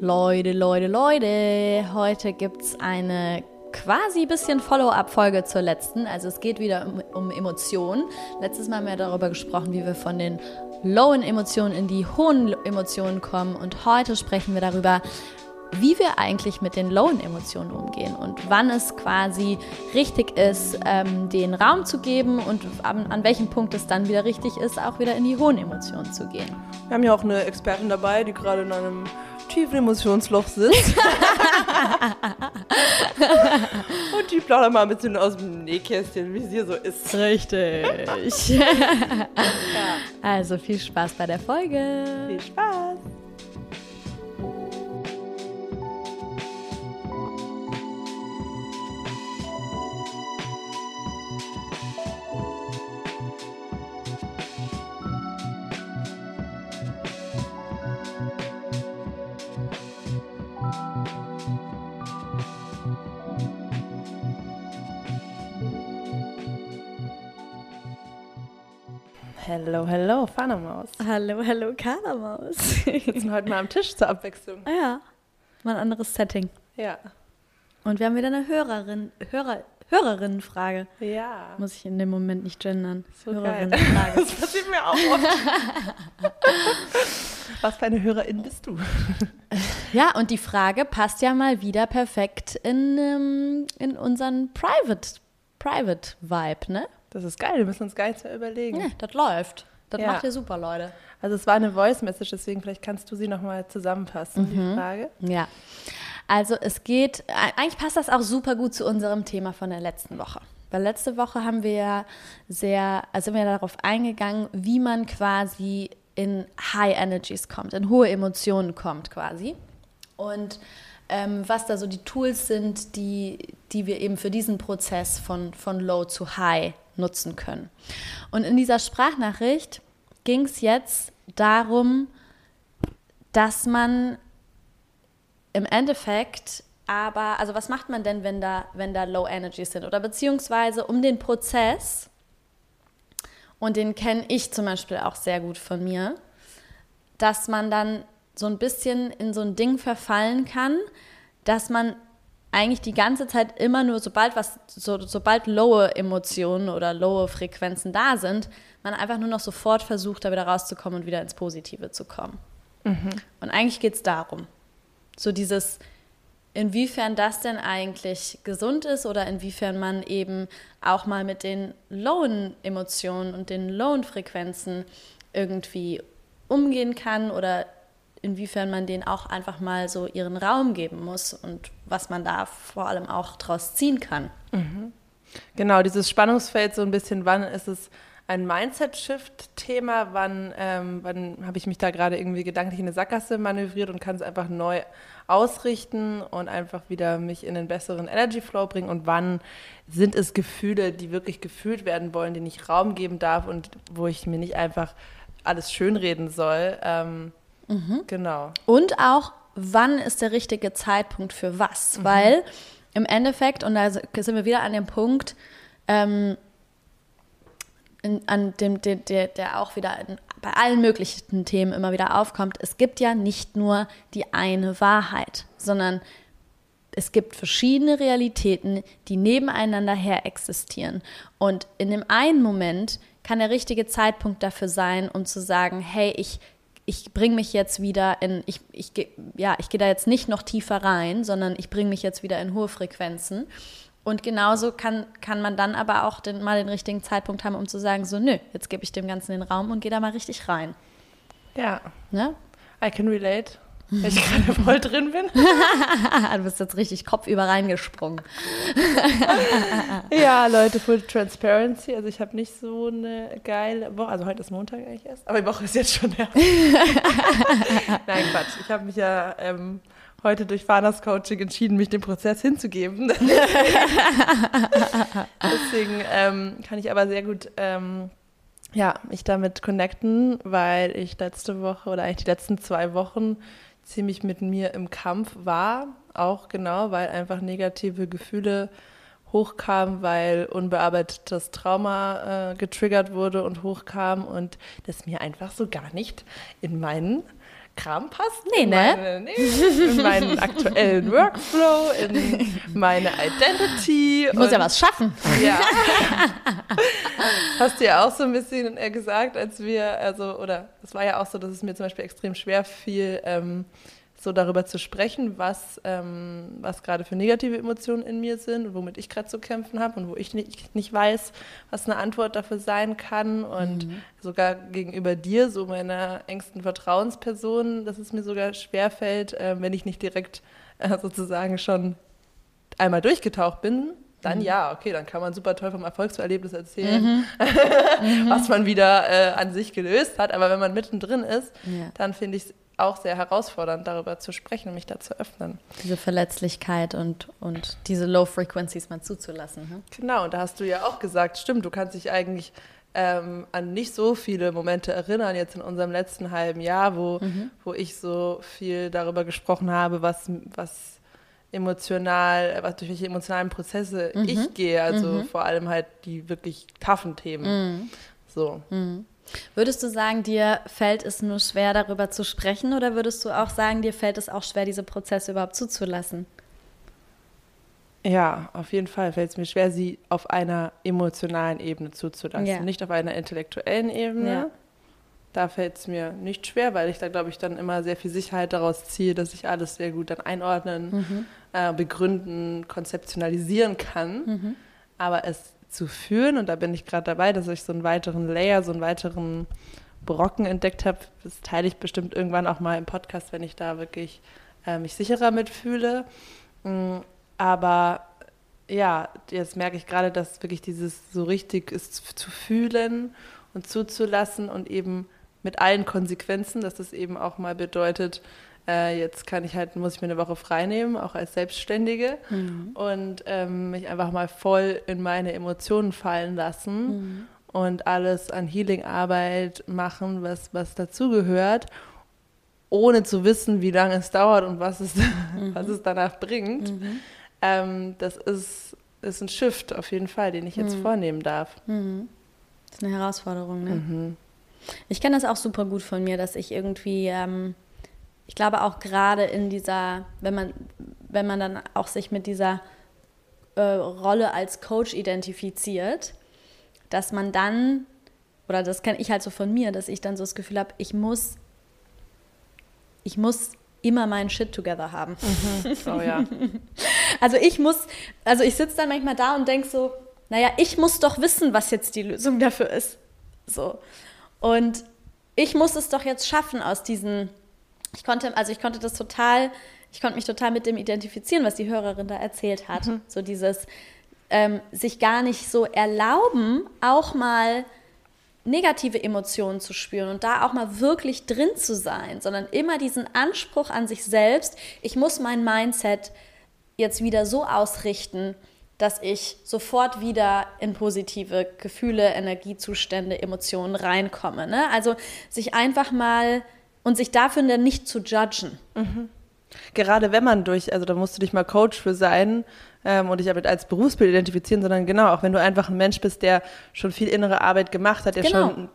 Leute, Leute, Leute, heute gibt es eine quasi bisschen Follow-up-Folge zur letzten. Also es geht wieder um, um, Emotionen. Letztes Mal haben wir darüber gesprochen, wie wir von den lowen Emotionen in die hohen Emotionen kommen. Und heute sprechen wir darüber, wie wir eigentlich mit den lowen Emotionen umgehen und wann es quasi richtig ist, ähm, den Raum zu geben und an, an, welchem Punkt es dann wieder richtig ist, auch wieder in die hohen Emotionen zu gehen. Wir haben ja auch eine Expertin dabei, die gerade in einem tiefen Emotionsloch sitzt. und die plaudert mal ein bisschen aus dem Nähkästchen, wie es hier so ist. Richtig. ja. Also viel Spaß bei der Folge. Viel Spaß. Hello, hello, Fanamaus. Hallo, hallo, Karamaus. Wir sitzen heute mal am Tisch zur Abwechslung. Ah ja, mal ein anderes Setting. Ja. Und wir haben wieder eine Hörerin, Hörer, Hörerinnenfrage. Ja. Muss ich in dem Moment nicht gendern. So Hörerinnenfrage. Das passiert mir auch oft. Was für eine Hörerin bist du? Ja, und die Frage passt ja mal wieder perfekt in, ähm, in unseren Private, Private Vibe, ne? Das ist geil, wir müssen uns gar nichts mehr überlegen. Ja, das läuft. Das ja. macht ihr super, Leute. Also es war eine Voice-Message, deswegen vielleicht kannst du sie nochmal zusammenfassen, mhm. die Frage. Ja. Also es geht, eigentlich passt das auch super gut zu unserem Thema von der letzten Woche. Weil letzte Woche haben wir ja sehr, also sind wir darauf eingegangen, wie man quasi in High Energies kommt, in hohe Emotionen kommt quasi. Und ähm, was da so die Tools sind, die, die wir eben für diesen Prozess von, von Low zu High nutzen können. Und in dieser Sprachnachricht ging es jetzt darum, dass man im Endeffekt aber, also was macht man denn, wenn da, wenn da Low Energies sind? Oder beziehungsweise um den Prozess, und den kenne ich zum Beispiel auch sehr gut von mir, dass man dann so ein bisschen in so ein Ding verfallen kann, dass man eigentlich die ganze Zeit immer nur, sobald was, so, sobald lowe Emotionen oder lowe Frequenzen da sind, man einfach nur noch sofort versucht, da wieder rauszukommen und wieder ins Positive zu kommen. Mhm. Und eigentlich geht es darum, so dieses, inwiefern das denn eigentlich gesund ist oder inwiefern man eben auch mal mit den lowen Emotionen und den lowen Frequenzen irgendwie umgehen kann oder inwiefern man denen auch einfach mal so ihren Raum geben muss und was man da vor allem auch draus ziehen kann. Mhm. Genau, dieses Spannungsfeld so ein bisschen, wann ist es ein Mindset-Shift-Thema, wann, ähm, wann habe ich mich da gerade irgendwie gedanklich in eine Sackgasse manövriert und kann es einfach neu ausrichten und einfach wieder mich in einen besseren Energy Flow bringen und wann sind es Gefühle, die wirklich gefühlt werden wollen, denen ich Raum geben darf und wo ich mir nicht einfach alles schönreden soll. Ähm, Mhm. Genau. Und auch, wann ist der richtige Zeitpunkt für was? Mhm. Weil im Endeffekt, und da sind wir wieder an dem Punkt, ähm, in, an dem, der, der, der auch wieder in, bei allen möglichen Themen immer wieder aufkommt, es gibt ja nicht nur die eine Wahrheit, sondern es gibt verschiedene Realitäten, die nebeneinander her existieren. Und in dem einen Moment kann der richtige Zeitpunkt dafür sein, um zu sagen, hey, ich ich bringe mich jetzt wieder in, ich, ich, ja, ich gehe da jetzt nicht noch tiefer rein, sondern ich bringe mich jetzt wieder in hohe Frequenzen. Und genauso kann, kann man dann aber auch den, mal den richtigen Zeitpunkt haben, um zu sagen, so, nö, jetzt gebe ich dem Ganzen den Raum und gehe da mal richtig rein. Ja. Ne? I can relate weil ich gerade voll drin bin. du bist jetzt richtig kopfüber reingesprungen. ja, Leute, Full Transparency. Also ich habe nicht so eine geile Woche. Also heute ist Montag eigentlich erst. Aber die Woche ist jetzt schon her. Nein, Quatsch. Ich habe mich ja ähm, heute durch Fanas Coaching entschieden, mich dem Prozess hinzugeben. Deswegen ähm, kann ich aber sehr gut... Ähm, ja, mich damit connecten, weil ich letzte Woche oder eigentlich die letzten zwei Wochen ziemlich mit mir im Kampf war, auch genau, weil einfach negative Gefühle hochkamen, weil unbearbeitetes Trauma äh, getriggert wurde und hochkam und das mir einfach so gar nicht in meinen Kram passt. Nee, in ne? Meine, nee, in meinen aktuellen Workflow, in meine Identity. Ich muss ja was schaffen. Ja. Hast du ja auch so ein bisschen äh, gesagt, als wir, also, oder es war ja auch so, dass es mir zum Beispiel extrem schwer fiel, ähm, so darüber zu sprechen, was, ähm, was gerade für negative Emotionen in mir sind und womit ich gerade zu kämpfen habe und wo ich nicht, nicht weiß, was eine Antwort dafür sein kann. Und sogar gegenüber dir, so meiner engsten Vertrauensperson, dass es mir sogar schwerfällt, äh, wenn ich nicht direkt äh, sozusagen schon einmal durchgetaucht bin, dann ja, okay, dann kann man super toll vom Erfolgserlebnis erzählen, was man wieder äh, an sich gelöst hat. Aber wenn man mittendrin ist, Ja. dann finde ich es auch sehr herausfordernd, darüber zu sprechen und mich da zu öffnen. Diese Verletzlichkeit und, und diese Low Frequencies mal zuzulassen. Hm? Genau, und da hast du ja auch gesagt, stimmt, du kannst dich eigentlich ähm, an nicht so viele Momente erinnern, jetzt in unserem letzten halben Jahr, wo, wo ich so viel darüber gesprochen habe, was, was emotional, was durch welche emotionalen Prozesse ich gehe, also vor allem halt die wirklich toughen Themen. So. Würdest du sagen, dir fällt es nur schwer, darüber zu sprechen, oder würdest du auch sagen, dir fällt es auch schwer, diese Prozesse überhaupt zuzulassen? Ja, auf jeden Fall fällt es mir schwer, sie auf einer emotionalen Ebene zuzulassen, Ja. nicht auf einer intellektuellen Ebene. Ja. Da fällt es mir nicht schwer, weil ich da, glaube ich, dann immer sehr viel Sicherheit daraus ziehe, dass ich alles sehr gut dann einordnen, äh, begründen, konzeptionalisieren kann. Aber es zu fühlen, und da bin ich gerade dabei, dass ich so einen weiteren Layer, so einen weiteren Brocken entdeckt habe, das teile ich bestimmt irgendwann auch mal im Podcast, wenn ich da wirklich äh, mich sicherer mitfühle. Mm, Aber ja, jetzt merke ich gerade, dass wirklich dieses so richtig ist zu fühlen und zuzulassen und eben mit allen Konsequenzen, dass das eben auch mal bedeutet, äh, jetzt kann ich halt, muss ich mir eine Woche frei nehmen, auch als Selbstständige und ähm, mich einfach mal voll in meine Emotionen fallen lassen und alles an Healing-Arbeit machen, was, was dazugehört, ohne zu wissen, wie lange es dauert und was es, was es danach bringt. Ähm, das ist, ist ein Shift auf jeden Fall, den ich jetzt vornehmen darf. Das ist eine Herausforderung, ne? Mhm. Ich kenne das auch super gut von mir, dass ich irgendwie, ähm, ich glaube auch gerade in dieser, wenn man, wenn man dann auch sich mit dieser äh, Rolle als Coach identifiziert, dass man dann, oder das kenne ich halt so von mir, dass ich dann so das Gefühl habe, ich muss, ich muss immer meinen Shit together haben. Oh ja. Also ich muss, also ich sitze dann manchmal da und denke so, naja, ich muss doch wissen, was jetzt die Lösung dafür ist. So. Und ich muss es doch jetzt schaffen aus diesen, ich konnte, also ich konnte das total, ich konnte mich total mit dem identifizieren, was die Hörerin da erzählt hat. So dieses ähm, sich gar nicht so erlauben, auch mal negative Emotionen zu spüren und da auch mal wirklich drin zu sein, sondern immer diesen Anspruch an sich selbst, ich muss mein Mindset jetzt wieder so ausrichten, dass ich sofort wieder in positive Gefühle, Energiezustände, Emotionen reinkomme. Ne? Also sich einfach mal und sich dafür dann nicht zu judgen. Gerade wenn man durch, also da musst du dich mal Coach für sein ähm, und dich damit als Berufsbild identifizieren, sondern genau, auch wenn du einfach ein Mensch bist, der schon viel innere Arbeit gemacht hat, der Genau. schon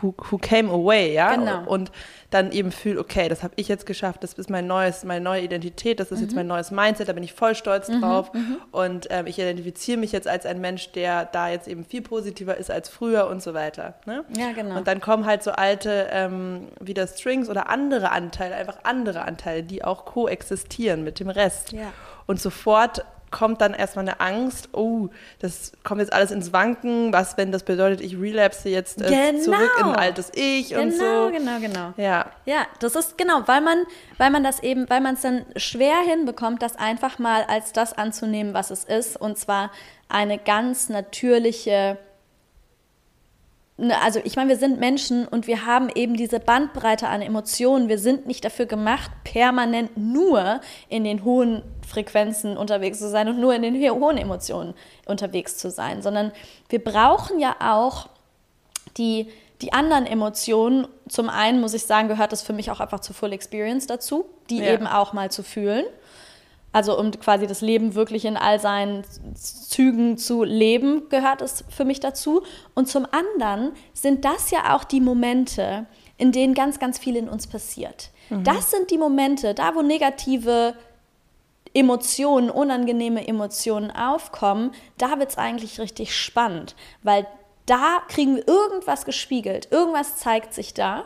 who, who came away, ja, Genau. und dann eben fühlt, okay, das habe ich jetzt geschafft, das ist mein neues, meine neue Identität, das ist Mhm. jetzt mein neues Mindset, da bin ich voll stolz drauf und ähm, ich identifiziere mich jetzt als ein Mensch, der da jetzt eben viel positiver ist als früher und so weiter. Ne? Ja, genau. Und dann kommen halt so alte, ähm, wieder Strings oder andere Anteile, einfach andere Anteile, die auch koexistieren mit dem Rest. Ja. Und sofort kommt dann erstmal eine Angst, oh, das kommt jetzt alles ins Wanken, was, wenn das bedeutet, ich relapse jetzt äh, Genau. zurück in ein altes Ich und Genau, so. genau, genau. Ja, Ja, das ist genau, weil man, weil man das eben, weil man es dann schwer hinbekommt, das einfach mal als das anzunehmen, was es ist, und zwar eine ganz natürliche. Ne, Also ich meine, wir sind Menschen und wir haben eben diese Bandbreite an Emotionen. Wir sind nicht dafür gemacht, permanent nur in den hohen Frequenzen unterwegs zu sein und nur in den hohen Emotionen unterwegs zu sein, sondern wir brauchen ja auch die, die anderen Emotionen, zum einen muss ich sagen, gehört das für mich auch einfach zur Full Experience dazu, die Ja. eben auch mal zu fühlen. Also um quasi das Leben wirklich in all seinen Zügen zu leben, gehört es für mich dazu. Und zum anderen sind das ja auch die Momente, in denen ganz, ganz viel in uns passiert. Mhm. Das sind die Momente, da wo negative Emotionen, unangenehme Emotionen aufkommen, da wird es eigentlich richtig spannend, weil da kriegen wir irgendwas gespiegelt, irgendwas zeigt sich da,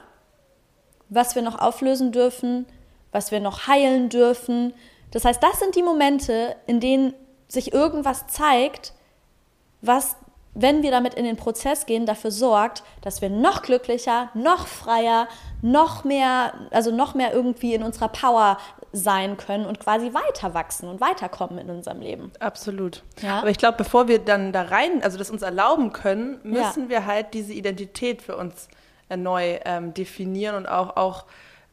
was wir noch auflösen dürfen, was wir noch heilen dürfen. Das heißt, das sind die Momente, in denen sich irgendwas zeigt, was wenn wir damit in den Prozess gehen, dafür sorgt, dass wir noch glücklicher, noch freier, noch mehr, also noch mehr irgendwie in unserer Power sein können und quasi weiter wachsen und weiterkommen in unserem Leben. Absolut. Ja? Aber ich glaube, bevor wir dann da rein, also das uns erlauben können, müssen ja. wir halt diese Identität für uns neu ähm, definieren und auch, auch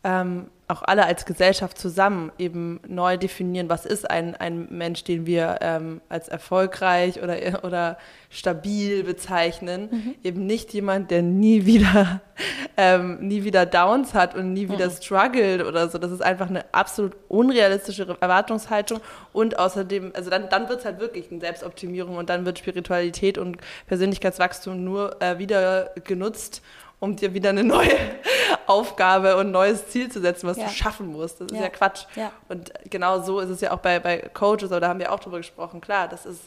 ähm, auch alle als Gesellschaft zusammen eben neu definieren, was ist ein, ein Mensch, den wir ähm, als erfolgreich oder, oder stabil bezeichnen. Mhm. Eben nicht jemand, der nie wieder, ähm, nie wieder Downs hat und nie wieder mhm. struggelt oder so. Das ist einfach eine absolut unrealistische Erwartungshaltung. Und außerdem, also dann, dann wird es halt wirklich eine Selbstoptimierung und dann wird Spiritualität und Persönlichkeitswachstum nur äh, wieder genutzt, um dir wieder eine neue Aufgabe und ein neues Ziel zu setzen, was ja. du schaffen musst. Das ist ja, ja Quatsch. Ja. Und genau so ist es ja auch bei, bei Coaches, aber da haben wir auch drüber gesprochen. Klar, das ist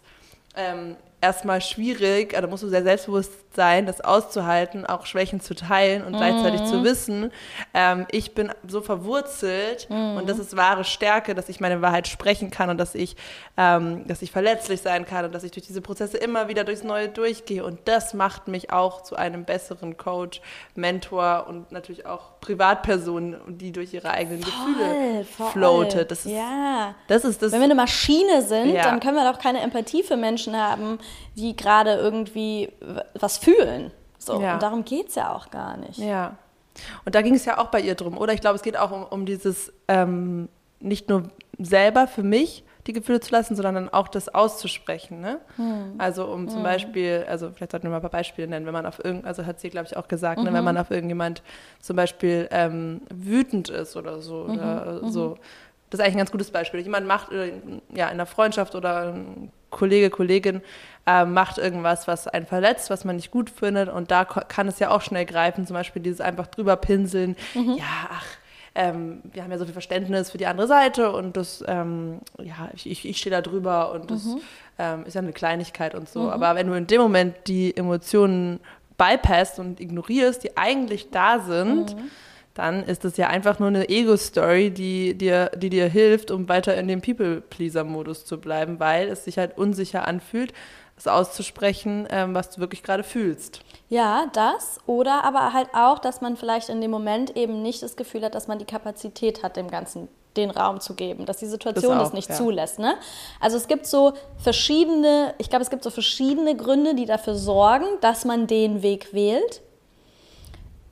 ähm, erstmal schwierig, da musst du sehr selbstbewusst sein, das auszuhalten, auch Schwächen zu teilen und mhm. gleichzeitig zu wissen, ähm, ich bin so verwurzelt mhm. und das ist wahre Stärke, dass ich meine Wahrheit sprechen kann und dass ich, ähm, dass ich verletzlich sein kann und dass ich durch diese Prozesse immer wieder durchs Neue durchgehe und das macht mich auch zu einem besseren Coach, Mentor und natürlich auch Privatperson, die durch ihre eigenen voll, Gefühle voll. floatet. Das ist, ja. das ist das. Wenn wir eine Maschine sind, ja. dann können wir doch keine Empathie für Menschen haben, die gerade irgendwie was fühlen. So. Ja. Und darum geht es ja auch gar nicht. Ja. Und da ging es ja auch bei ihr drum, oder? Ich glaube, es geht auch um, um dieses ähm, nicht nur selber für mich die Gefühle zu lassen, sondern dann auch das auszusprechen. Ne? Hm. Also um zum hm. Beispiel, also vielleicht sollten wir mal ein paar Beispiele nennen, wenn man auf irgend, also hat sie, glaube ich, auch gesagt, mhm. ne, wenn mhm. man auf irgendjemand zum Beispiel ähm, wütend ist oder so, mhm. oder mhm. so. Das ist eigentlich ein ganz gutes Beispiel. Jemand macht äh, ja in der Freundschaft oder ein Kollege, Kollegin äh, macht irgendwas, was einen verletzt, was man nicht gut findet. Und da kann es ja auch schnell greifen, zum Beispiel dieses einfach drüber pinseln. Mhm. Ja, ach, ähm, wir haben ja so viel Verständnis für die andere Seite und das, ähm, ja, ich, ich stehe da drüber und das mhm. ähm, ist ja eine Kleinigkeit und so. Mhm. Aber wenn du in dem Moment die Emotionen bypasst und ignorierst, die eigentlich da sind, mhm dann ist es ja einfach nur eine Ego-Story, die dir, die dir hilft, um weiter in dem People-Pleaser-Modus zu bleiben, weil es sich halt unsicher anfühlt, es auszusprechen, ähm, was du wirklich gerade fühlst. Ja, das. Oder aber halt auch, dass man vielleicht in dem Moment eben nicht das Gefühl hat, dass man die Kapazität hat, dem Ganzen den Raum zu geben, dass die Situation das, auch, das nicht ja. zulässt. Ne? Also es gibt so verschiedene, ich glaube, es gibt so verschiedene Gründe, die dafür sorgen, dass man den Weg wählt.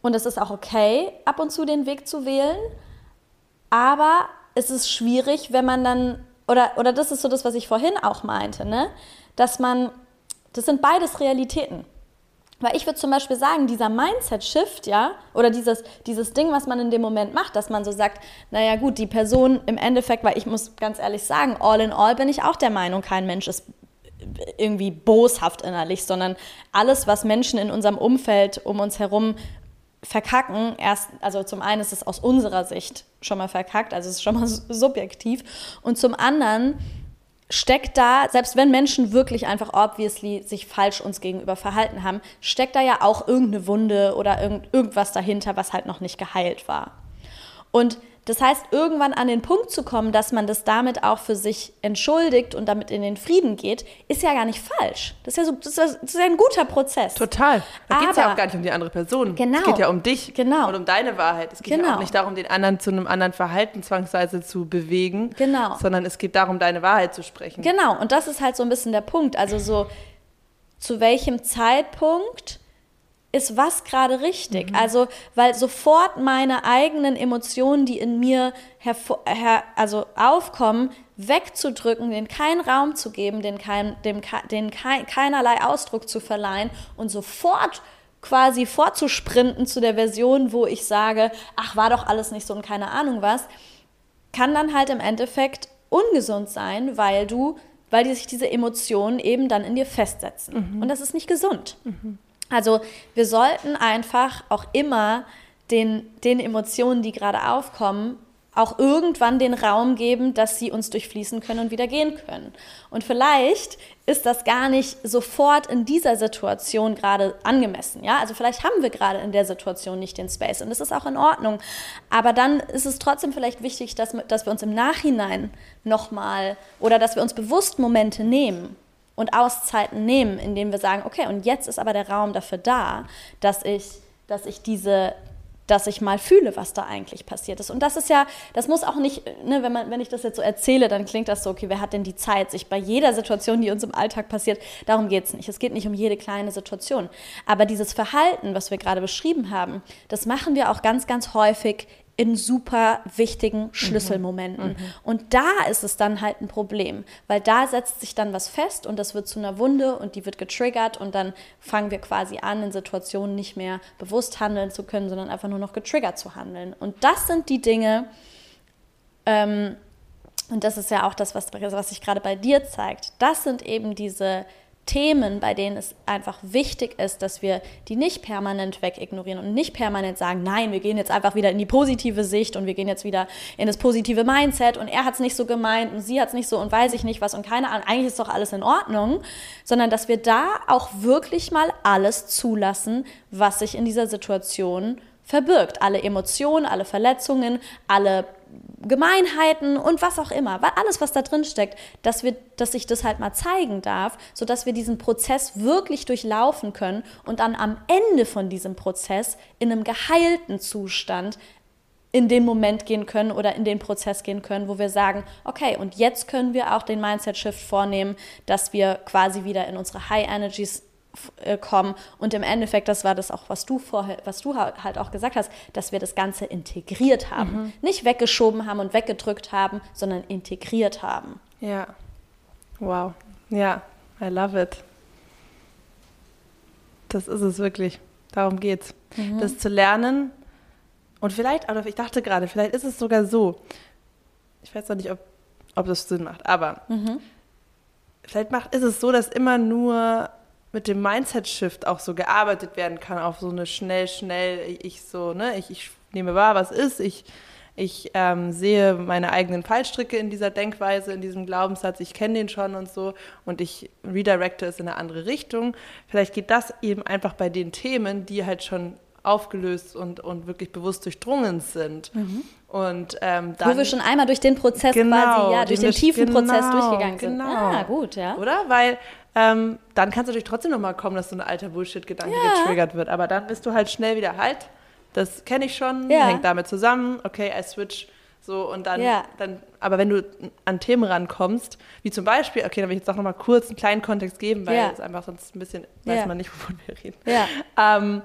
Und es ist auch okay, ab und zu den Weg zu wählen. Aber es ist schwierig, wenn man dann, oder, oder das ist so das, was ich vorhin auch meinte, ne? Dass man, das sind beides Realitäten. Weil ich würde zum Beispiel sagen, dieser Mindset-Shift, ja, oder dieses, dieses Ding, was man in dem Moment macht, dass man so sagt, naja gut, die Person im Endeffekt, weil ich muss ganz ehrlich sagen, all in all bin ich auch der Meinung, kein Mensch ist irgendwie boshaft innerlich, sondern alles, was Menschen in unserem Umfeld um uns herum verkacken, erst, also zum einen ist es aus unserer Sicht schon mal verkackt, also es ist schon mal subjektiv. Und zum anderen steckt da, selbst wenn Menschen wirklich einfach obviously sich falsch uns gegenüber verhalten haben, steckt da ja auch irgendeine Wunde oder irgend, irgendwas dahinter, was halt noch nicht geheilt war. Und das heißt, irgendwann an den Punkt zu kommen, dass man das damit auch für sich entschuldigt und damit in den Frieden geht, ist ja gar nicht falsch. Das ist ja, so, das ist, ist ein guter Prozess. Total. Da geht es ja auch gar nicht um die andere Person. Genau. Es geht ja um dich genau. und um deine Wahrheit. Es geht genau. ja auch nicht darum, den anderen zu einem anderen Verhalten zwangsweise zu bewegen, genau. sondern es geht darum, deine Wahrheit zu sprechen. Genau. Und das ist halt so ein bisschen der Punkt. Also so, zu welchem Zeitpunkt ist was gerade richtig? Mhm. Also, weil sofort meine eigenen Emotionen, die in mir hervor, her, also aufkommen, wegzudrücken, den keinen Raum zu geben, den, kein, dem, den kein, keinerlei Ausdruck zu verleihen und sofort quasi vorzusprinten zu der Version, wo ich sage, ach, war doch alles nicht so und keine Ahnung was, kann dann halt im Endeffekt ungesund sein, weil du, weil die sich diese Emotionen eben dann in dir festsetzen. Mhm. Und das ist nicht gesund. Mhm. Also wir sollten einfach auch immer den, den Emotionen, die gerade aufkommen, auch irgendwann den Raum geben, dass sie uns durchfließen können und wieder gehen können. Und vielleicht ist das gar nicht sofort in dieser Situation gerade angemessen. Ja, also vielleicht haben wir gerade in der Situation nicht den Space und das ist auch in Ordnung. Aber dann ist es trotzdem vielleicht wichtig, dass, dass wir uns im Nachhinein nochmal oder dass wir uns bewusst Momente nehmen und Auszeiten nehmen, indem wir sagen, okay, und jetzt ist aber der Raum dafür da, dass ich, dass ich diese dass ich mal fühle, was da eigentlich passiert ist. Und das ist ja, das muss auch nicht, ne, wenn, man, wenn ich das jetzt so erzähle, dann klingt das so, okay, wer hat denn die Zeit, sich bei jeder Situation, die uns im Alltag passiert, darum geht es nicht. Es geht nicht um jede kleine Situation. Aber dieses Verhalten, was wir gerade beschrieben haben, das machen wir auch ganz, ganz häufig in super wichtigen mhm. Schlüsselmomenten. Mhm. Und da ist es dann halt ein Problem, weil da setzt sich dann was fest und das wird zu einer Wunde und die wird getriggert und dann fangen wir quasi an, in Situationen nicht mehr bewusst handeln zu können, sondern einfach nur noch getriggert zu handeln. Und das sind die Dinge, ähm, und das ist ja auch das, was, was sich gerade bei dir zeigt, das sind eben diese Themen, bei denen es einfach wichtig ist, dass wir die nicht permanent wegignorieren und nicht permanent sagen, nein, wir gehen jetzt einfach wieder in die positive Sicht und wir gehen jetzt wieder in das positive Mindset und er hat es nicht so gemeint und sie hat es nicht so und weiß ich nicht was und keine Ahnung, eigentlich ist doch alles in Ordnung, sondern dass wir da auch wirklich mal alles zulassen, was sich in dieser Situation verbirgt. Alle Emotionen, alle Verletzungen, alle Gemeinheiten und was auch immer, weil alles, was da drin steckt, dass wir, dass ich das halt mal zeigen darf, sodass wir diesen Prozess wirklich durchlaufen können und dann am Ende von diesem Prozess in einem geheilten Zustand in den Moment gehen können oder in den Prozess gehen können, wo wir sagen, okay, und jetzt können wir auch den Mindset-Shift vornehmen, dass wir quasi wieder in unsere High Energies kommen. Und im Endeffekt, das war das auch, was du vorher, was du halt auch gesagt hast, dass wir das Ganze integriert haben. Mhm. Nicht weggeschoben haben und weggedrückt haben, sondern integriert haben. Ja. Wow. Ja, I love it. Das ist es wirklich. Darum geht's. Mhm. Das zu lernen. Und vielleicht, aber ich dachte gerade, vielleicht ist es sogar so. Ich weiß noch nicht, ob, ob das Sinn macht, aber mhm. vielleicht macht, ist es so, dass immer nur mit dem Mindset-Shift auch so gearbeitet werden kann, auf so eine schnell, schnell, ich so, ne, ich, ich nehme wahr, was ist, ich, ich ähm, sehe meine eigenen Fallstricke in dieser Denkweise, in diesem Glaubenssatz, ich kenne den schon und so und ich redirecte es in eine andere Richtung. Vielleicht geht das eben einfach bei den Themen, die halt schon aufgelöst und, und wirklich bewusst durchdrungen sind. Mhm. Und ähm, dann, Wo wir schon einmal durch den Prozess genau, quasi, ja, durch den, den tiefen genau, Prozess durchgegangen sind. Genau. Ah, gut, ja. Oder? Weil ähm, dann kann es natürlich trotzdem nochmal kommen, dass so ein alter Bullshit-Gedanke ja. getriggert wird. Aber dann bist du halt schnell wieder halt. Das kenne ich schon, ja. hängt damit zusammen. Okay, I switch. So, und dann, ja. dann, aber wenn du an Themen rankommst, wie zum Beispiel, okay, dann will ich jetzt auch nochmal kurz einen kleinen Kontext geben, weil es einfach sonst ein bisschen, weiß man nicht, wovon wir reden. Ähm,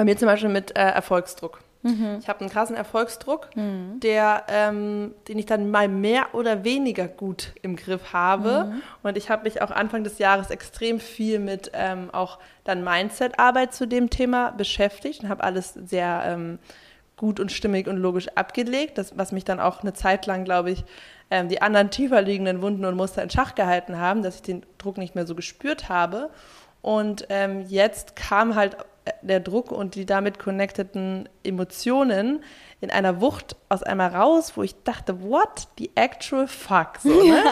bei mir zum Beispiel mit äh, Erfolgsdruck. Mhm. Ich habe einen krassen Erfolgsdruck, mhm. der, ähm, den ich dann mal mehr oder weniger gut im Griff habe. Mhm. Und ich habe mich auch Anfang des Jahres extrem viel mit ähm, auch dann Mindset-Arbeit zu dem Thema beschäftigt und habe alles sehr ähm, gut und stimmig und logisch abgelegt, das, was mich dann auch eine Zeit lang, glaube ich, ähm, die anderen tiefer liegenden Wunden und Muster in Schach gehalten haben, dass ich den Druck nicht mehr so gespürt habe. Und ähm, jetzt kam halt der Druck und die damit connecteden Emotionen in einer Wucht aus einmal raus, wo ich dachte, what the actual fuck? So, ne?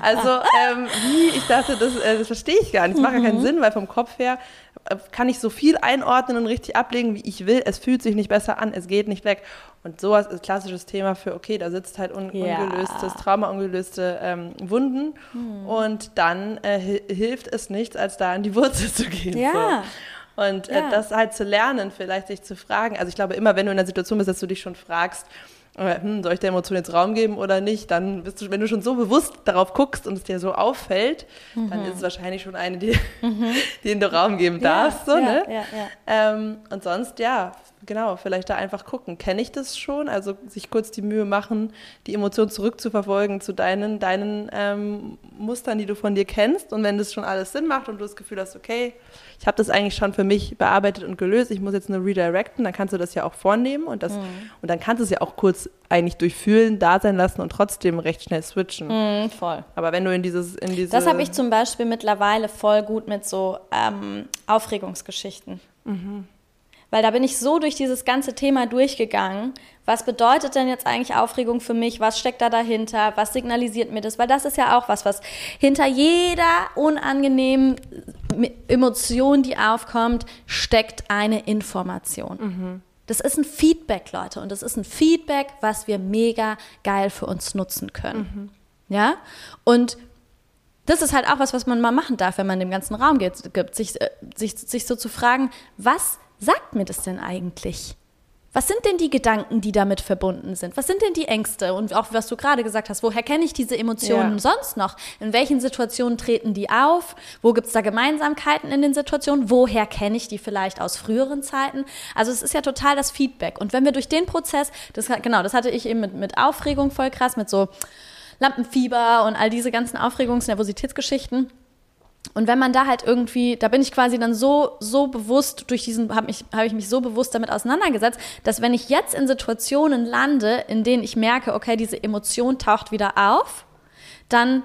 Also, ähm, wie, ich dachte, das, äh, das verstehe ich gar nicht. Das macht mhm. gar keinen Sinn, weil vom Kopf her äh, kann ich so viel einordnen und richtig ablegen, wie ich will. Es fühlt sich nicht besser an, es geht nicht weg. Und sowas ist klassisches Thema für, okay, da sitzt halt un ja. ungelöstes Trauma, ungelöste ähm, Wunden. Mhm. Und dann äh, hilft es nichts, als da in die Wurzel zu gehen. Ja. So. Und äh, ja. äh, das halt zu lernen, vielleicht sich zu fragen. Also ich glaube, immer wenn du in einer Situation bist, dass du dich schon fragst, äh, hm, soll ich der Emotion jetzt Raum geben oder nicht, dann bist du, wenn du schon so bewusst darauf guckst und es dir so auffällt, mhm. dann ist es wahrscheinlich schon eine, die, mhm. denen du Raum geben darfst. Ja, so, ja, ne? Ähm, und sonst, ja, genau, vielleicht da einfach gucken. Kenne ich das schon? Also sich kurz die Mühe machen, die Emotion zurückzuverfolgen zu deinen, deinen ähm, Mustern, die du von dir kennst. Und wenn das schon alles Sinn macht und du das Gefühl hast, okay, ich habe das eigentlich schon für mich bearbeitet und gelöst, ich muss jetzt nur redirecten, dann kannst du das ja auch vornehmen und, das, mhm. und dann kannst du es ja auch kurz eigentlich durchfühlen, da sein lassen und trotzdem recht schnell switchen. Mhm, voll. Aber wenn du in dieses... In diese das habe ich zum Beispiel mittlerweile voll gut mit so ähm, Aufregungsgeschichten. Mhm. Weil da bin ich so durch dieses ganze Thema durchgegangen. Was bedeutet denn jetzt eigentlich Aufregung für mich? Was steckt da dahinter? Was signalisiert mir das? Weil das ist ja auch was, was hinter jeder unangenehmen Emotion, die aufkommt, steckt eine Information. Mhm. Das ist ein Feedback, Leute. Und das ist ein Feedback, was wir mega geil für uns nutzen können. Mhm. Ja? Und das ist halt auch was, was man mal machen darf, wenn man dem ganzen Raum gibt, sich, äh, sich, sich so zu fragen, was sagt mir das denn eigentlich? Was sind denn die Gedanken, die damit verbunden sind? Was sind denn die Ängste? Und auch was du gerade gesagt hast, woher kenne ich diese Emotionen ja. sonst noch? In welchen Situationen treten die auf? Wo gibt es da Gemeinsamkeiten in den Situationen? Woher kenne ich die vielleicht aus früheren Zeiten? Also es ist ja total das Feedback. Und wenn wir durch den Prozess, das, genau, das hatte ich eben mit, mit Aufregung voll krass, mit so Lampenfieber und all diese ganzen Aufregungs-, Nervositätsgeschichten. Und wenn man da halt irgendwie, da bin ich quasi dann so, so bewusst durch diesen, habe hab ich mich so bewusst damit auseinandergesetzt, dass wenn ich jetzt in Situationen lande, in denen ich merke, okay, diese Emotion taucht wieder auf, dann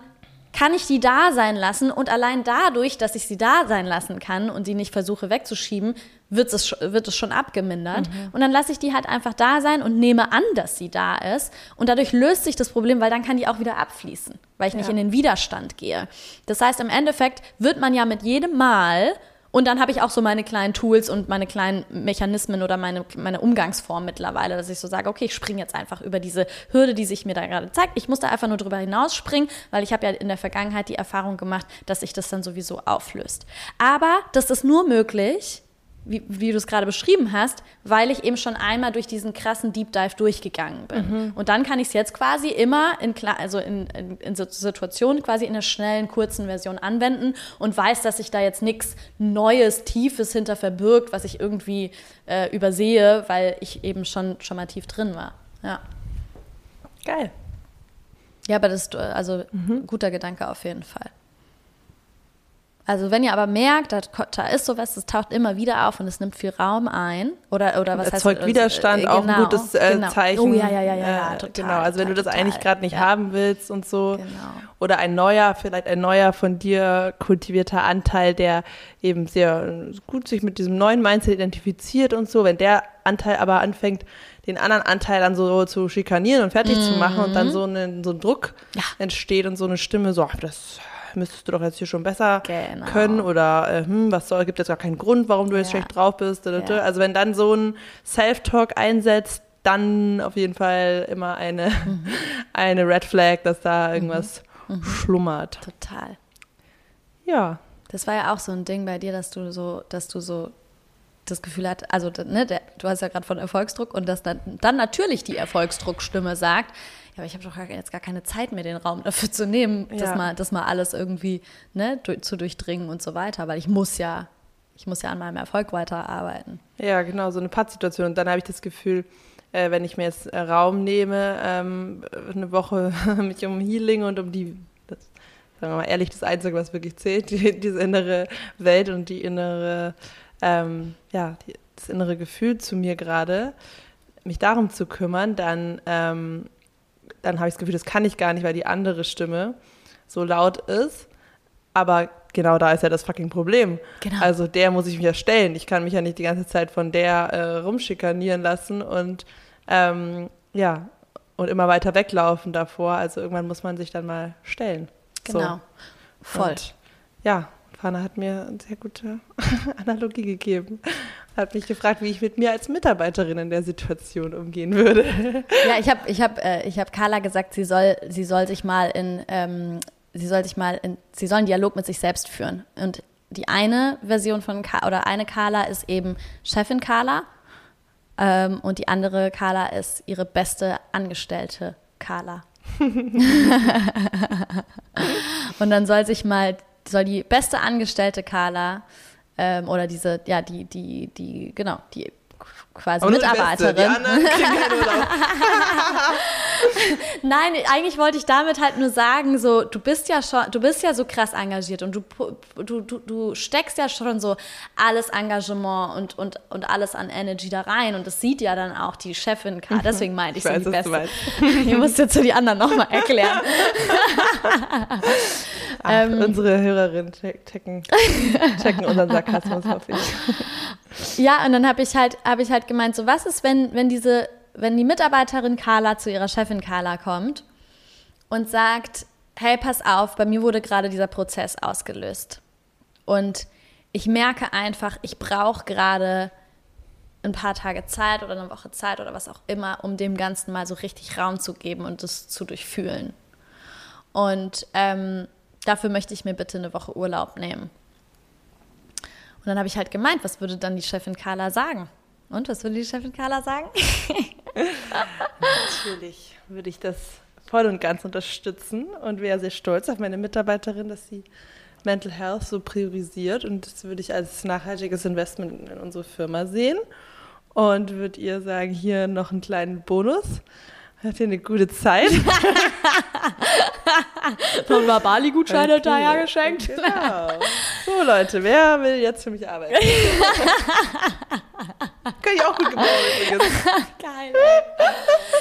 kann ich die da sein lassen und allein dadurch, dass ich sie da sein lassen kann und sie nicht versuche wegzuschieben, wird es, wird es schon abgemindert. Mhm. Und dann lasse ich die halt einfach da sein und nehme an, dass sie da ist. Und dadurch löst sich das Problem, weil dann kann die auch wieder abfließen, weil ich ja. nicht in den Widerstand gehe. Das heißt, im Endeffekt wird man ja mit jedem Mal und dann habe ich auch so meine kleinen Tools und meine kleinen Mechanismen oder meine, meine Umgangsform mittlerweile, dass ich so sage, okay, ich springe jetzt einfach über diese Hürde, die sich mir da gerade zeigt. Ich muss da einfach nur drüber hinausspringen, weil ich habe ja in der Vergangenheit die Erfahrung gemacht, dass sich das dann sowieso auflöst. Aber das ist nur möglich, wie, wie du es gerade beschrieben hast, weil ich eben schon einmal durch diesen krassen Deep Dive durchgegangen bin. Mhm. Und dann kann ich es jetzt quasi immer in, also in, in, in Situationen quasi in einer schnellen, kurzen Version anwenden und weiß, dass sich da jetzt nichts Neues, Tiefes hinter verbirgt, was ich irgendwie äh, übersehe, weil ich eben schon, schon mal tief drin war. Ja. Geil. Ja, aber das ist also mhm. guter Gedanke auf jeden Fall. Also wenn ihr aber merkt, da, ist sowas, das taucht immer wieder auf und es nimmt viel Raum ein oder oder was erzeugt heißt, Widerstand, äh, genau, auch ein gutes äh, genau. Zeichen. Oh ja ja ja ja, ja äh, total, Genau, also wenn total, du das eigentlich gerade nicht ja. haben willst und so genau. oder ein neuer, vielleicht ein neuer von dir kultivierter Anteil, der eben sehr gut sich mit diesem neuen Mindset identifiziert und so, wenn der Anteil aber anfängt den anderen Anteil dann so zu schikanieren und fertig mhm. zu machen und dann mhm. so, eine, so ein Druck ja. entsteht und so eine Stimme so, ach, das müsstest du doch jetzt hier schon besser genau. können oder äh, hm, was soll, gibt jetzt gar keinen Grund, warum du jetzt ja. schlecht drauf bist. Ja. Also wenn dann so ein Self-Talk einsetzt, dann auf jeden Fall immer eine, mhm. eine Red Flag, dass da irgendwas mhm. mhm. schlummert. Total. Ja. Das war ja auch so ein Ding bei dir, dass du so, dass du so das Gefühl hat, also ne, der, du hast ja gerade von Erfolgsdruck und dass dann, dann natürlich die Erfolgsdruckstimme sagt, ja, aber ich habe doch jetzt gar keine Zeit mehr, den Raum dafür zu nehmen, ja. das, mal, das mal alles irgendwie ne, zu durchdringen und so weiter, weil ich muss ja, ich muss ja an meinem Erfolg weiterarbeiten. Ja, genau, so eine Pattsituation. Und dann habe ich das Gefühl, äh, wenn ich mir jetzt äh, Raum nehme, ähm, eine Woche mich um Healing und um die, das, sagen wir mal ehrlich, das Einzige, was wirklich zählt, die, diese innere Welt und die innere, ähm, ja, die, das innere Gefühl zu mir gerade, mich darum zu kümmern, dann ähm, dann habe ich das Gefühl, das kann ich gar nicht, weil die andere Stimme so laut ist. Aber genau da ist ja das fucking Problem. Genau. Also der muss ich mich ja stellen. Ich kann mich ja nicht die ganze Zeit von der äh, rumschikanieren lassen und ähm, ja, und immer weiter weglaufen davor. Also irgendwann muss man sich dann mal stellen. Genau. So. Voll. Und, ja, Fana hat mir eine sehr gute Analogie gegeben. Hat mich gefragt, wie ich mit mir als Mitarbeiterin in der Situation umgehen würde. Ja, ich habe ich hab, äh, ich hab Carla gesagt, sie soll, sie soll sich mal in, ähm, sie soll sich mal in, sie soll einen Dialog mit sich selbst führen. Und die eine Version von Ka oder eine Carla ist eben Chefin Carla ähm, und die andere Carla ist ihre beste Angestellte Carla. und dann soll sich mal soll die beste Angestellte Carla ähm, oder diese, ja, die, die, die, genau, die quasi Mitarbeiterin. Beste, die Nein, eigentlich wollte ich damit halt nur sagen, so du bist ja schon, du bist ja so krass engagiert und du, du, du, du steckst ja schon so alles Engagement und, und, und alles an Energy da rein und das sieht ja dann auch die Chefin, deswegen meinte ich, ich weiß, so die Beste. Ich muss jetzt zu die anderen nochmal erklären. Ach, ähm, unsere Hörerinnen checken, checken unseren Sarkasmus, hoffe ich. Ja, und dann habe ich halt, habe ich halt gemeint, so was ist, wenn, wenn diese wenn die Mitarbeiterin Carla zu ihrer Chefin Carla kommt und sagt, hey, pass auf, bei mir wurde gerade dieser Prozess ausgelöst. Und ich merke einfach, ich brauche gerade ein paar Tage Zeit oder eine Woche Zeit oder was auch immer, um dem Ganzen mal so richtig Raum zu geben und das zu durchfühlen. Und ähm, dafür möchte ich mir bitte eine Woche Urlaub nehmen. Und dann habe ich halt gemeint, was würde dann die Chefin Carla sagen? Und was würde die Chefin Carla sagen? Natürlich würde ich das voll und ganz unterstützen und wäre sehr stolz auf meine Mitarbeiterin, dass sie Mental Health so priorisiert und das würde ich als nachhaltiges Investment in unsere Firma sehen und würde ihr sagen, hier noch einen kleinen Bonus. Hat ihr eine gute Zeit? Von war Bali-Gutscheine okay. daher geschenkt. Genau. So Leute, wer will jetzt für mich arbeiten? Kann ich auch gut gebrauchen übrigens. Geil.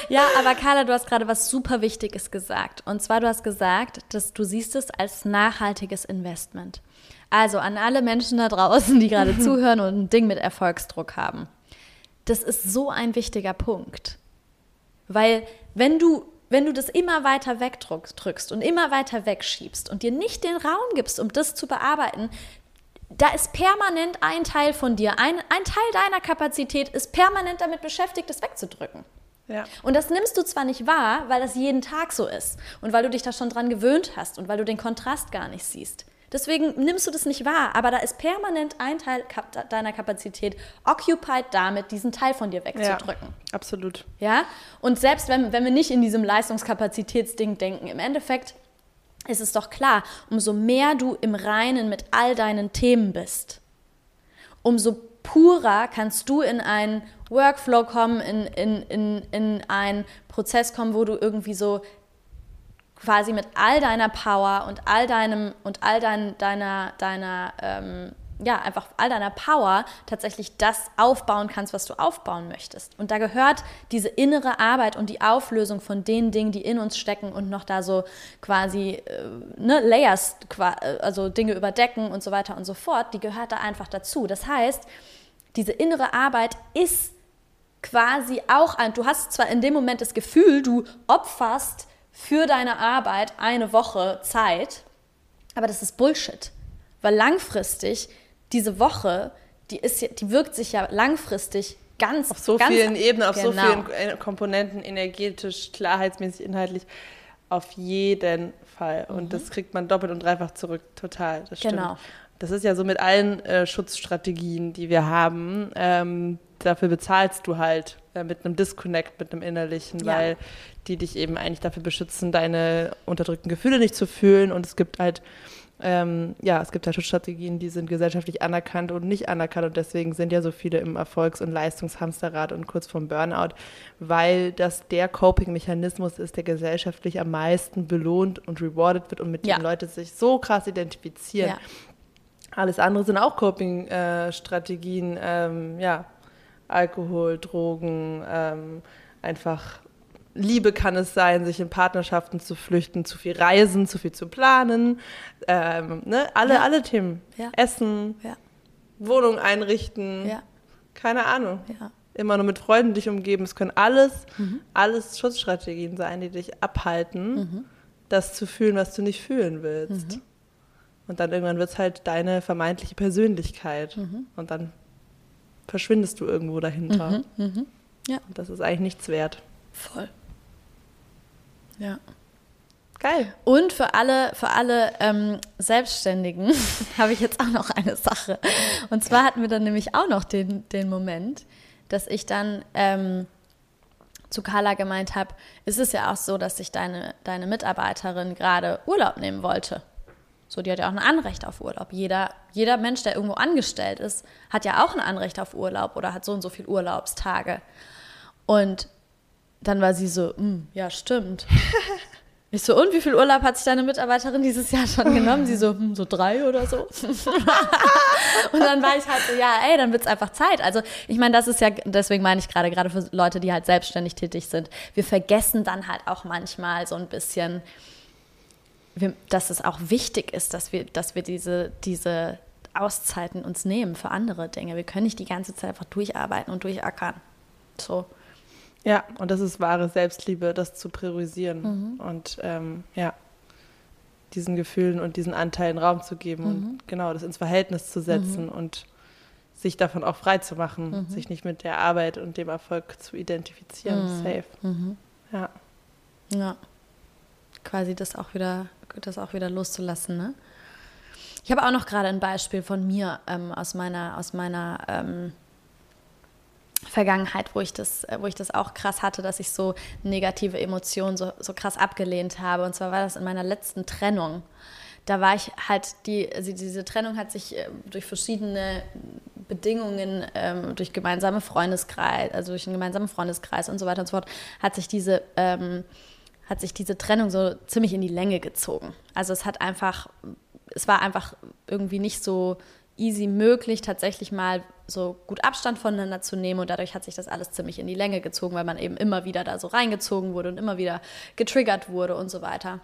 Ja, aber Carla, du hast gerade was super Wichtiges gesagt. Und zwar, du hast gesagt, dass du siehst es als nachhaltiges Investment. Also an alle Menschen da draußen, die gerade zuhören und ein Ding mit Erfolgsdruck haben. Das ist so ein wichtiger Punkt. Weil wenn du, wenn du das immer weiter wegdrückst und immer weiter wegschiebst und dir nicht den Raum gibst, um das zu bearbeiten, da ist permanent ein Teil von dir, ein, ein Teil deiner Kapazität ist permanent damit beschäftigt, das wegzudrücken. Ja. Und das nimmst du zwar nicht wahr, weil das jeden Tag so ist und weil du dich da schon dran gewöhnt hast und weil du den Kontrast gar nicht siehst. Deswegen nimmst du das nicht wahr, aber da ist permanent ein Teil deiner Kapazität occupied damit, diesen Teil von dir wegzudrücken. Ja, absolut. Ja? Und selbst wenn, wenn wir nicht in diesem Leistungskapazitätsding denken, im Endeffekt ist es doch klar, umso mehr du im Reinen mit all deinen Themen bist, umso purer kannst du in einen Workflow kommen, in, in, in, in einen Prozess kommen, wo du irgendwie so quasi mit all deiner Power und all deinem und all dein, deiner, deiner ähm, ja, einfach all deiner Power tatsächlich das aufbauen kannst, was du aufbauen möchtest. Und da gehört diese innere Arbeit und die Auflösung von den Dingen, die in uns stecken und noch da so quasi äh, ne, Layers, also Dinge überdecken und so weiter und so fort, die gehört da einfach dazu. Das heißt, diese innere Arbeit ist quasi auch ein, du hast zwar in dem Moment das Gefühl, du opferst für deine Arbeit eine Woche Zeit, aber das ist Bullshit. Weil langfristig diese Woche, die, ist, die wirkt sich ja langfristig ganz auf so ganz, vielen Ebenen, auf genau. so vielen Komponenten, energetisch, klarheitsmäßig, inhaltlich, auf jeden Fall. Und mhm. das kriegt man doppelt und dreifach zurück, total. Das stimmt. Genau. Das ist ja so mit allen äh, Schutzstrategien, die wir haben. Ähm, dafür bezahlst du halt äh, mit einem Disconnect, mit einem innerlichen, ja. weil die dich eben eigentlich dafür beschützen, deine unterdrückten Gefühle nicht zu fühlen. Und es gibt halt ähm, ja, es gibt halt Schutzstrategien, die sind gesellschaftlich anerkannt und nicht anerkannt und deswegen sind ja so viele im Erfolgs- und Leistungshamsterrad und kurz vorm Burnout, weil das der Coping-Mechanismus ist, der gesellschaftlich am meisten belohnt und rewarded wird und mit ja. dem Leute sich so krass identifizieren. Ja. Alles andere sind auch Coping-Strategien, ähm, ja, Alkohol, Drogen, ähm, einfach Liebe kann es sein, sich in Partnerschaften zu flüchten, zu viel reisen, zu viel zu planen, ähm, ne? alle, ja. alle Themen. Ja. Essen, ja. Wohnung einrichten, keine Ahnung. Immer nur mit Freunden dich umgeben. Es können alles, mhm. alles Schutzstrategien sein, die dich abhalten, mhm. das zu fühlen, was du nicht fühlen willst. Mhm. Und dann irgendwann wird es halt deine vermeintliche Persönlichkeit. Mhm. Und dann verschwindest du irgendwo dahinter. Mhm. Mhm. Ja. Und das ist eigentlich nichts wert. Voll. Ja. Geil. Und für alle, für alle ähm, Selbstständigen habe ich jetzt auch noch eine Sache. Und zwar hatten wir dann nämlich auch noch den, den Moment, dass ich dann ähm, zu Carla gemeint habe, ist es ja auch so, dass sich deine, deine Mitarbeiterin gerade Urlaub nehmen wollte. So, die hat ja auch ein Anrecht auf Urlaub. Jeder, jeder Mensch, der irgendwo angestellt ist, hat ja auch ein Anrecht auf Urlaub oder hat so und so viele Urlaubstage. Und dann war sie so, "Mm, ja, stimmt. Ich so, und wie viel Urlaub hat sich deine Mitarbeiterin dieses Jahr schon genommen? Sie so, hm, so drei oder so. und dann war ich halt so, ja, ey, dann wird's einfach Zeit. Also ich meine, das ist ja, deswegen meine ich gerade, gerade für Leute, die halt selbstständig tätig sind, wir vergessen dann halt auch manchmal so ein bisschen, wir, dass es auch wichtig ist, dass wir, dass wir diese, diese Auszeiten uns nehmen für andere Dinge. Wir können nicht die ganze Zeit einfach durcharbeiten und durchackern. So. Ja, und das ist wahre Selbstliebe, das zu priorisieren und ähm, ja, diesen Gefühlen und diesen Anteilen Raum zu geben und genau das ins Verhältnis zu setzen und sich davon auch frei zu machen, sich nicht mit der Arbeit und dem Erfolg zu identifizieren. Safe. Ja. Ja. Quasi das auch wieder, das auch wieder loszulassen, ne? Ich habe auch noch gerade ein Beispiel von mir ähm, aus meiner, aus meiner ähm, Vergangenheit, wo ich das, äh, wo ich das auch krass hatte, dass ich so negative Emotionen so, so krass abgelehnt habe. Und zwar war das in meiner letzten Trennung. Da war ich halt, die, also diese Trennung hat sich äh, durch verschiedene Bedingungen, ähm, durch gemeinsame Freundeskreis, also durch einen gemeinsamen Freundeskreis und so weiter und so fort, hat sich diese, ähm, hat sich diese Trennung so ziemlich in die Länge gezogen. Also es hat einfach, es war einfach irgendwie nicht so easy möglich, tatsächlich mal so gut Abstand voneinander zu nehmen. Und dadurch hat sich das alles ziemlich in die Länge gezogen, weil man eben immer wieder da so reingezogen wurde und immer wieder getriggert wurde und so weiter.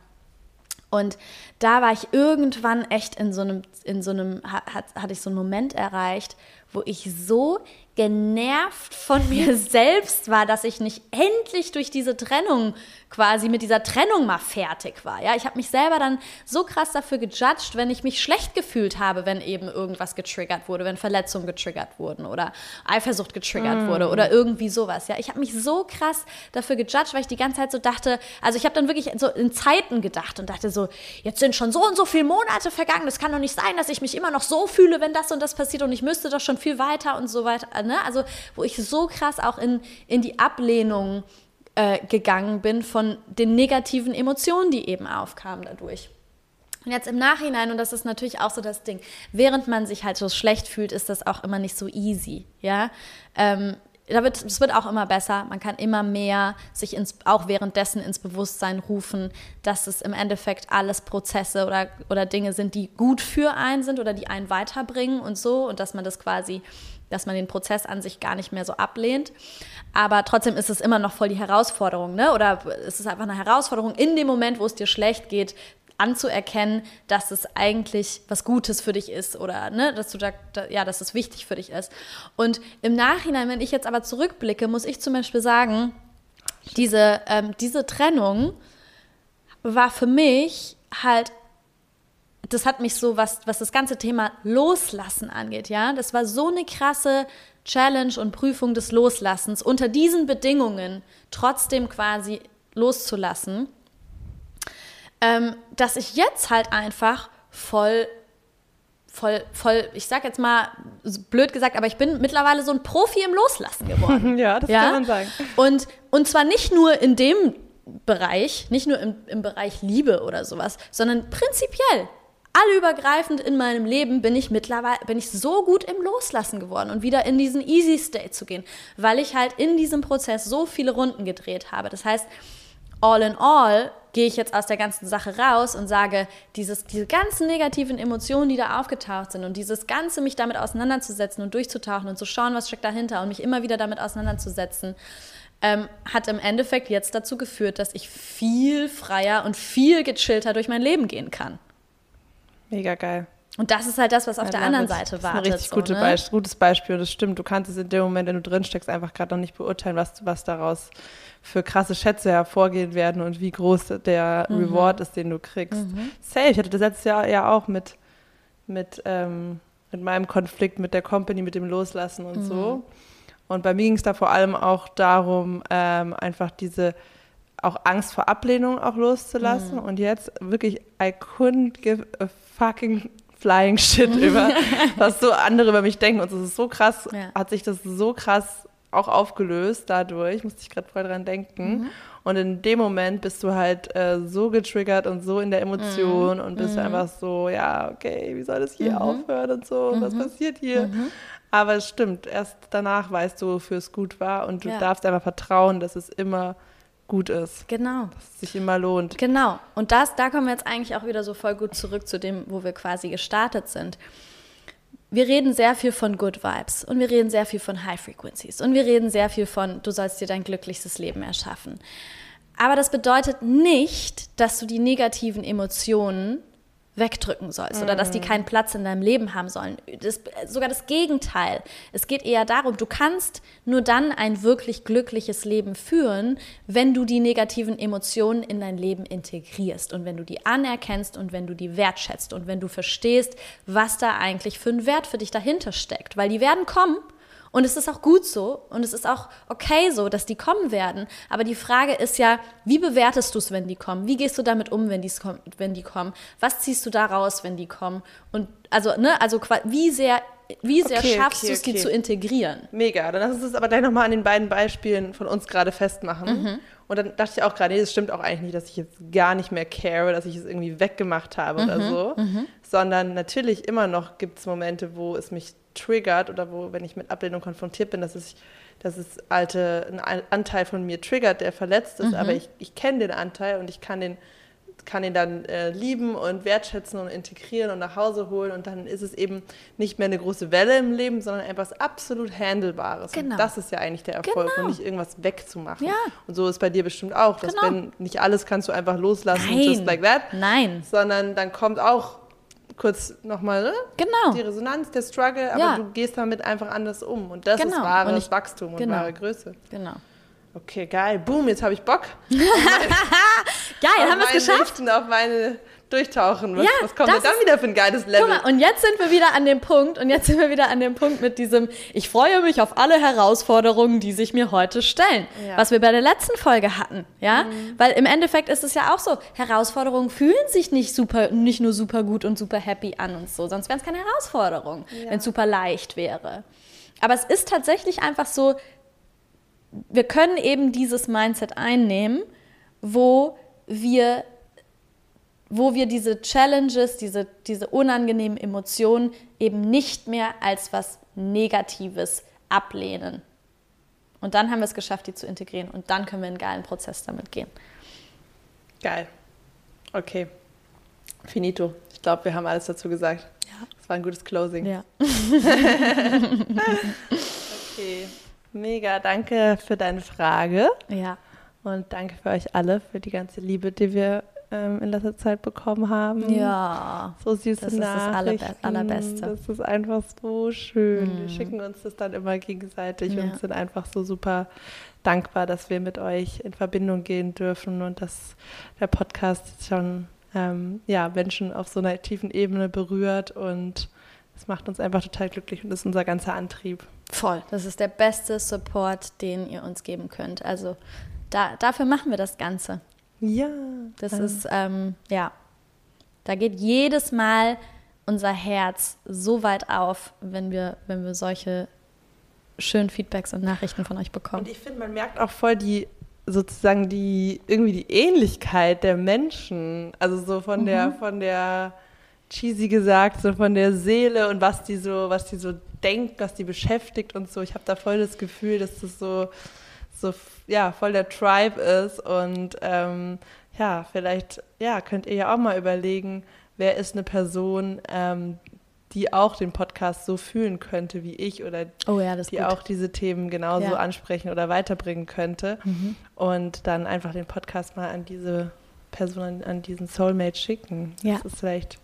Und da war ich irgendwann echt in so einem, in so einem, hat, hatte ich so einen Moment erreicht, wo ich so genervt von mir selbst war, dass ich nicht endlich durch diese Trennung quasi mit dieser Trennung mal fertig war. Ja, ich habe mich selber dann so krass dafür gejudged, wenn ich mich schlecht gefühlt habe, wenn eben irgendwas getriggert wurde, wenn Verletzungen getriggert wurden oder Eifersucht getriggert mm. wurde oder irgendwie sowas. Ja, ich habe mich so krass dafür gejudged, weil ich die ganze Zeit so dachte, also ich habe dann wirklich so in Zeiten gedacht und dachte so, jetzt sind schon so und so viele Monate vergangen, es kann doch nicht sein, dass ich mich immer noch so fühle, wenn das und das passiert und ich müsste doch schon viel weiter und so weiter. Ne? Also wo ich so krass auch in, in die Ablehnung äh, gegangen bin von den negativen Emotionen, die eben aufkamen dadurch. Und jetzt im Nachhinein, und das ist natürlich auch so das Ding, während man sich halt so schlecht fühlt, ist das auch immer nicht so easy, ja. Ähm, da wird, es wird auch immer besser. Man kann immer mehr sich ins, auch währenddessen ins Bewusstsein rufen, dass es im Endeffekt alles Prozesse oder, oder Dinge sind, die gut für einen sind oder die einen weiterbringen und so und dass man das quasi dass man den Prozess an sich gar nicht mehr so ablehnt. Aber trotzdem ist es immer noch voll die Herausforderung, ne? Oder es ist einfach eine Herausforderung, in dem Moment, wo es dir schlecht geht, anzuerkennen, dass es eigentlich was Gutes für dich ist oder ne, dass du da, da, ja, dass es wichtig für dich ist. Und im Nachhinein, wenn ich jetzt aber zurückblicke, muss ich zum Beispiel sagen, diese, ähm, diese Trennung war für mich halt das hat mich so, was, was das ganze Thema Loslassen angeht, ja, das war so eine krasse Challenge und Prüfung des Loslassens, unter diesen Bedingungen trotzdem quasi loszulassen, ähm, dass ich jetzt halt einfach voll voll, voll, ich sag jetzt mal blöd gesagt, aber ich bin mittlerweile so ein Profi im Loslassen geworden. ja, das ja? kann man sagen. Und, und zwar nicht nur in dem Bereich, nicht nur im, im Bereich Liebe oder sowas, sondern prinzipiell allübergreifend in meinem Leben bin ich mittlerweile, bin ich so gut im Loslassen geworden und wieder in diesen Easy State zu gehen, weil ich halt in diesem Prozess so viele Runden gedreht habe. Das heißt, all in all gehe ich jetzt aus der ganzen Sache raus und sage, dieses, diese ganzen negativen Emotionen, die da aufgetaucht sind und dieses Ganze, mich damit auseinanderzusetzen und durchzutauchen und zu schauen, was steckt dahinter und mich immer wieder damit auseinanderzusetzen, ähm, hat im Endeffekt jetzt dazu geführt, dass ich viel freier und viel gechillter durch mein Leben gehen kann. Mega geil. Und das ist halt das, was auf ja, der anderen Seite war. Das ist ein richtig so, gute ne? Beisp gutes Beispiel. Und das stimmt. Du kannst es in dem Moment, wenn du drin steckst, einfach gerade noch nicht beurteilen, was, was daraus für krasse Schätze hervorgehen werden und wie groß der mhm. Reward ist, den du kriegst. Mhm. Safe. Ich hatte das letztes Jahr ja auch mit, mit, ähm, mit meinem Konflikt mit der Company, mit dem Loslassen und mhm. so. Und bei mir ging es da vor allem auch darum, ähm, einfach diese auch Angst vor Ablehnung auch loszulassen. Mhm. Und jetzt wirklich, I couldn't give a fucking flying shit über, was so andere über mich denken. Und es ist so krass, ja. hat sich das so krass auch aufgelöst dadurch, musste ich gerade voll dran denken. Mhm. Und in dem Moment bist du halt äh, so getriggert und so in der Emotion mhm. und bist mhm. einfach so, ja, okay, wie soll das hier mhm. aufhören und so, was mhm. passiert hier? Mhm. Aber es stimmt, erst danach weißt du, wofür es gut war und du ja. darfst einfach vertrauen, dass es immer gut ist. Genau. Dass es sich immer lohnt. Genau. Und das, da kommen wir jetzt eigentlich auch wieder so voll gut zurück zu dem, wo wir quasi gestartet sind. Wir reden sehr viel von Good Vibes und wir reden sehr viel von High Frequencies und wir reden sehr viel von, du sollst dir dein glücklichstes Leben erschaffen. Aber das bedeutet nicht, dass du die negativen Emotionen wegdrücken sollst oder dass die keinen Platz in deinem Leben haben sollen. Das, sogar das Gegenteil. Es geht eher darum, du kannst nur dann ein wirklich glückliches Leben führen, wenn du die negativen Emotionen in dein Leben integrierst und wenn du die anerkennst und wenn du die wertschätzt und wenn du verstehst, was da eigentlich für einen Wert für dich dahinter steckt. Weil die werden kommen und es ist auch gut so und es ist auch okay so, dass die kommen werden. Aber die Frage ist ja, wie bewertest du es, wenn die kommen? Wie gehst du damit um, wenn, wenn die kommen? Was ziehst du daraus, wenn die kommen? Und also, ne, also wie sehr, wie sehr Okay, schaffst okay, du es, die okay. zu integrieren? Mega. Dann lass uns das aber gleich nochmal an den beiden Beispielen von uns gerade festmachen. Mhm. Und dann dachte ich auch gerade, nee, das stimmt auch eigentlich nicht, dass ich jetzt gar nicht mehr care, dass ich es irgendwie weggemacht habe oder Mhm, so. Sondern natürlich immer noch gibt es Momente, wo es mich triggert oder wo, wenn ich mit Ablehnung konfrontiert bin, dass es, dass es alte, ein An- Anteil von mir triggert, der verletzt Mhm. ist. Aber ich, ich kenne den Anteil und ich kann den kann ihn dann äh, lieben und wertschätzen und integrieren und nach Hause holen und dann ist es eben nicht mehr eine große Welle im Leben, sondern etwas absolut Handelbares. Genau. Und das ist ja eigentlich der Erfolg Genau. und nicht irgendwas wegzumachen. Ja. Und so ist bei dir bestimmt auch, dass Genau. wenn nicht alles kannst du einfach loslassen, Nein. just like that, Nein. sondern dann kommt auch kurz nochmal ne? Genau. die Resonanz, der Struggle, aber Ja. du gehst damit einfach anders um und das Genau. ist wahres Und ich- Wachstum und genau. wahre Größe. Genau. Okay, geil. Boom, jetzt habe ich Bock. Geil, auf haben wir es geschafft? Nächsten, auf meine durchtauchen. Was, Ja, was kommt denn dann wieder für ein geiles Level? Guck mal, und jetzt sind wir wieder an dem Punkt, und jetzt sind wir wieder an dem Punkt mit diesem, ich freue mich auf alle Herausforderungen, die sich mir heute stellen. Ja. Mhm. Was wir bei der letzten Folge hatten, ja? Weil im Endeffekt ist es ja auch so, Herausforderungen fühlen sich nicht super, nicht nur super gut und super happy an und so, sonst wären es keine Herausforderungen, Ja. wenn es super leicht wäre. Aber es ist tatsächlich einfach so, wir können eben dieses Mindset einnehmen, wo wir wo wir diese Challenges, diese, diese unangenehmen Emotionen eben nicht mehr als was Negatives ablehnen. Und dann haben wir es geschafft, die zu integrieren. Und dann können wir einen geilen Prozess damit gehen. Geil. Okay. Finito. Ich glaube, wir haben alles dazu gesagt. Ja. Das war ein gutes Closing. Ja. Okay. Mega, danke für deine Frage. Ja. Und danke für euch alle, für die ganze Liebe, die wir ähm, in letzter Zeit bekommen haben. Ja. So süße Das ist das Allerbe- Nachrichten. Allerbeste. Das ist einfach so schön. Wir Mhm. schicken uns das dann immer gegenseitig Ja. und sind einfach so super dankbar, dass wir mit euch in Verbindung gehen dürfen und dass der Podcast jetzt schon ähm, ja, Menschen auf so einer tiefen Ebene berührt und es macht uns einfach total glücklich und das ist unser ganzer Antrieb. Voll. Das ist der beste Support, den ihr uns geben könnt. Also da, dafür machen wir das Ganze. Ja. Das ähm, ist, ähm, ja, da geht jedes Mal unser Herz so weit auf, wenn wir, wenn wir solche schönen Feedbacks und Nachrichten von euch bekommen. Und ich finde, man merkt auch voll die sozusagen die irgendwie die Ähnlichkeit der Menschen, also so von der von der cheesy gesagt, so von der Seele und was die so was die so denkt, was die beschäftigt und so. Ich habe da voll das Gefühl, dass das so so ja voll der Tribe ist und ähm, ja vielleicht ja könnt ihr ja auch mal überlegen, wer ist eine Person, ähm, die auch den Podcast so fühlen könnte wie ich oder oh ja, die gut. auch diese Themen genauso Ja. ansprechen oder weiterbringen könnte. Mhm. Und dann einfach den Podcast mal an diese Person, an, an diesen Soulmate schicken. Ja. Das ist vielleicht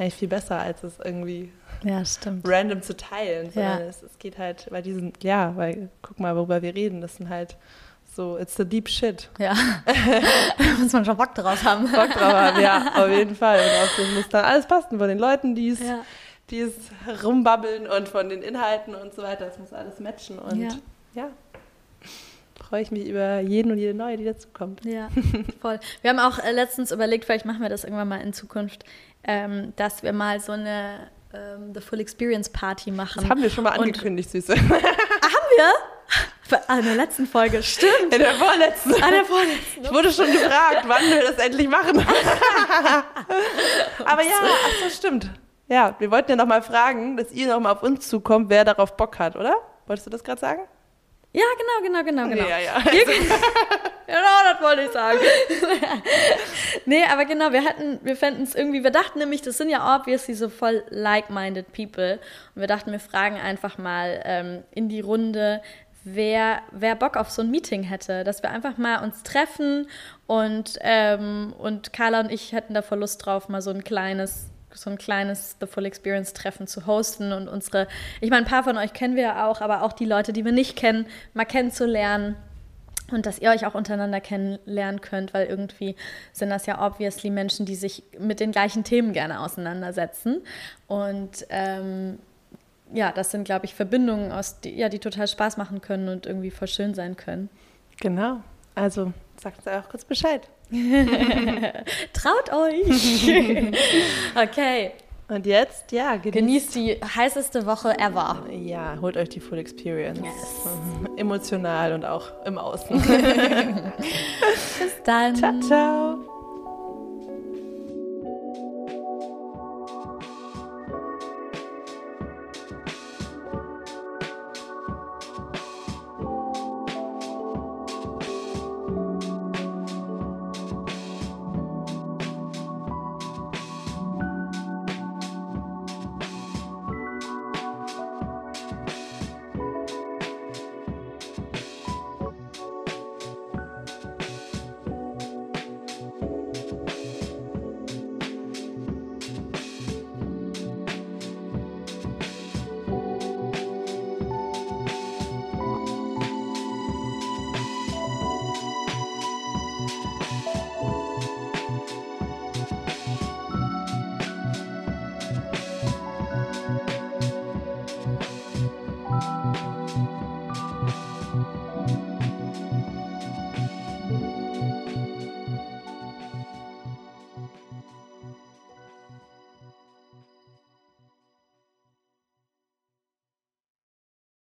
eigentlich viel besser, als es irgendwie Ja, random zu teilen. Sondern Ja. es, es geht halt bei diesen, ja, weil guck mal, worüber wir reden, das sind halt so, it's the deep shit. Ja. da muss man schon Bock drauf haben. Bock drauf haben, ja, auf jeden Fall. Und auch das muss dann alles passen von den Leuten, die es Ja. die es rumbabbeln und von den Inhalten und so weiter. Das muss alles matchen. Und Ja. ja, freue ich mich über jeden und jede neue, die dazukommt. Ja, voll. Wir haben auch äh, letztens überlegt, vielleicht machen wir das irgendwann mal in Zukunft, ähm, dass wir mal so eine ähm, The Full Experience Party machen. Das haben wir schon mal Und- angekündigt, Süße. Haben wir? In der letzten Folge, stimmt. In der vorletzten. An der vorletzten. Ich wurde schon gefragt, wann wir das endlich machen. Aber ja, ach so, stimmt. Ja, wir wollten ja noch mal fragen, dass ihr noch mal auf uns zukommt, wer darauf Bock hat, oder? Wolltest du das gerade sagen? Ja, genau, genau, genau, genau. Ja, ja. genau, das wollte ich sagen. nee, aber genau, wir hatten, wir fänden es irgendwie, wir dachten nämlich, das sind ja obviously so voll like-minded people. Und wir dachten, wir fragen einfach mal ähm, in die Runde, wer, wer Bock auf so ein Meeting hätte, dass wir einfach mal uns treffen und, ähm, und Carla und ich hätten da voll Lust drauf, mal so ein kleines so ein kleines The Full Experience Treffen zu hosten und unsere, ich meine, ein paar von euch kennen wir ja auch, aber auch die Leute, die wir nicht kennen, mal kennenzulernen und dass ihr euch auch untereinander kennenlernen könnt, weil irgendwie sind das ja obviously Menschen, die sich mit den gleichen Themen gerne auseinandersetzen und ähm, ja, das sind, glaube ich, Verbindungen, aus die, ja, die total Spaß machen können und irgendwie voll schön sein können. Genau. Also sagt uns auch kurz Bescheid. Traut euch! okay. Und jetzt, ja, genießt, genießt, die heißeste Woche ever. Ja, holt euch die Full Experience. Yes. Emotional und auch im Außen. Bis dann. Ciao, ciao.